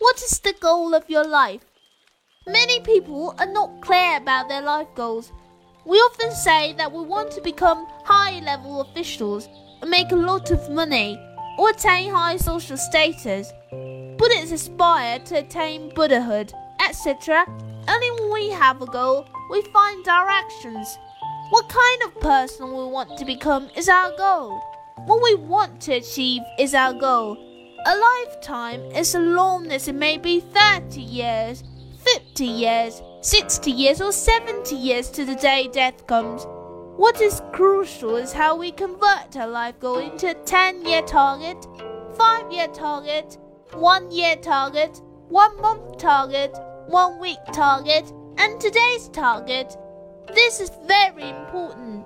What is the goal of your life? Many people are not clear about their life goals. We often say that we want to become high level officials and make a lot of money or attain high social status. Buddhists aspire to attain Buddhahood, etc. Only when we have a goal, we find our actions. What kind of person we want to become is our goal. What we want to achieve is our goal. A lifetime is as long as it may be 30 years, 50 years, 60 years, or 70 years to the day death comes. What is crucial is how we convert our life goal into a 10 year target, 5 year target, 1 year target, 1 month target, 1 week target, and today's target. This is very important.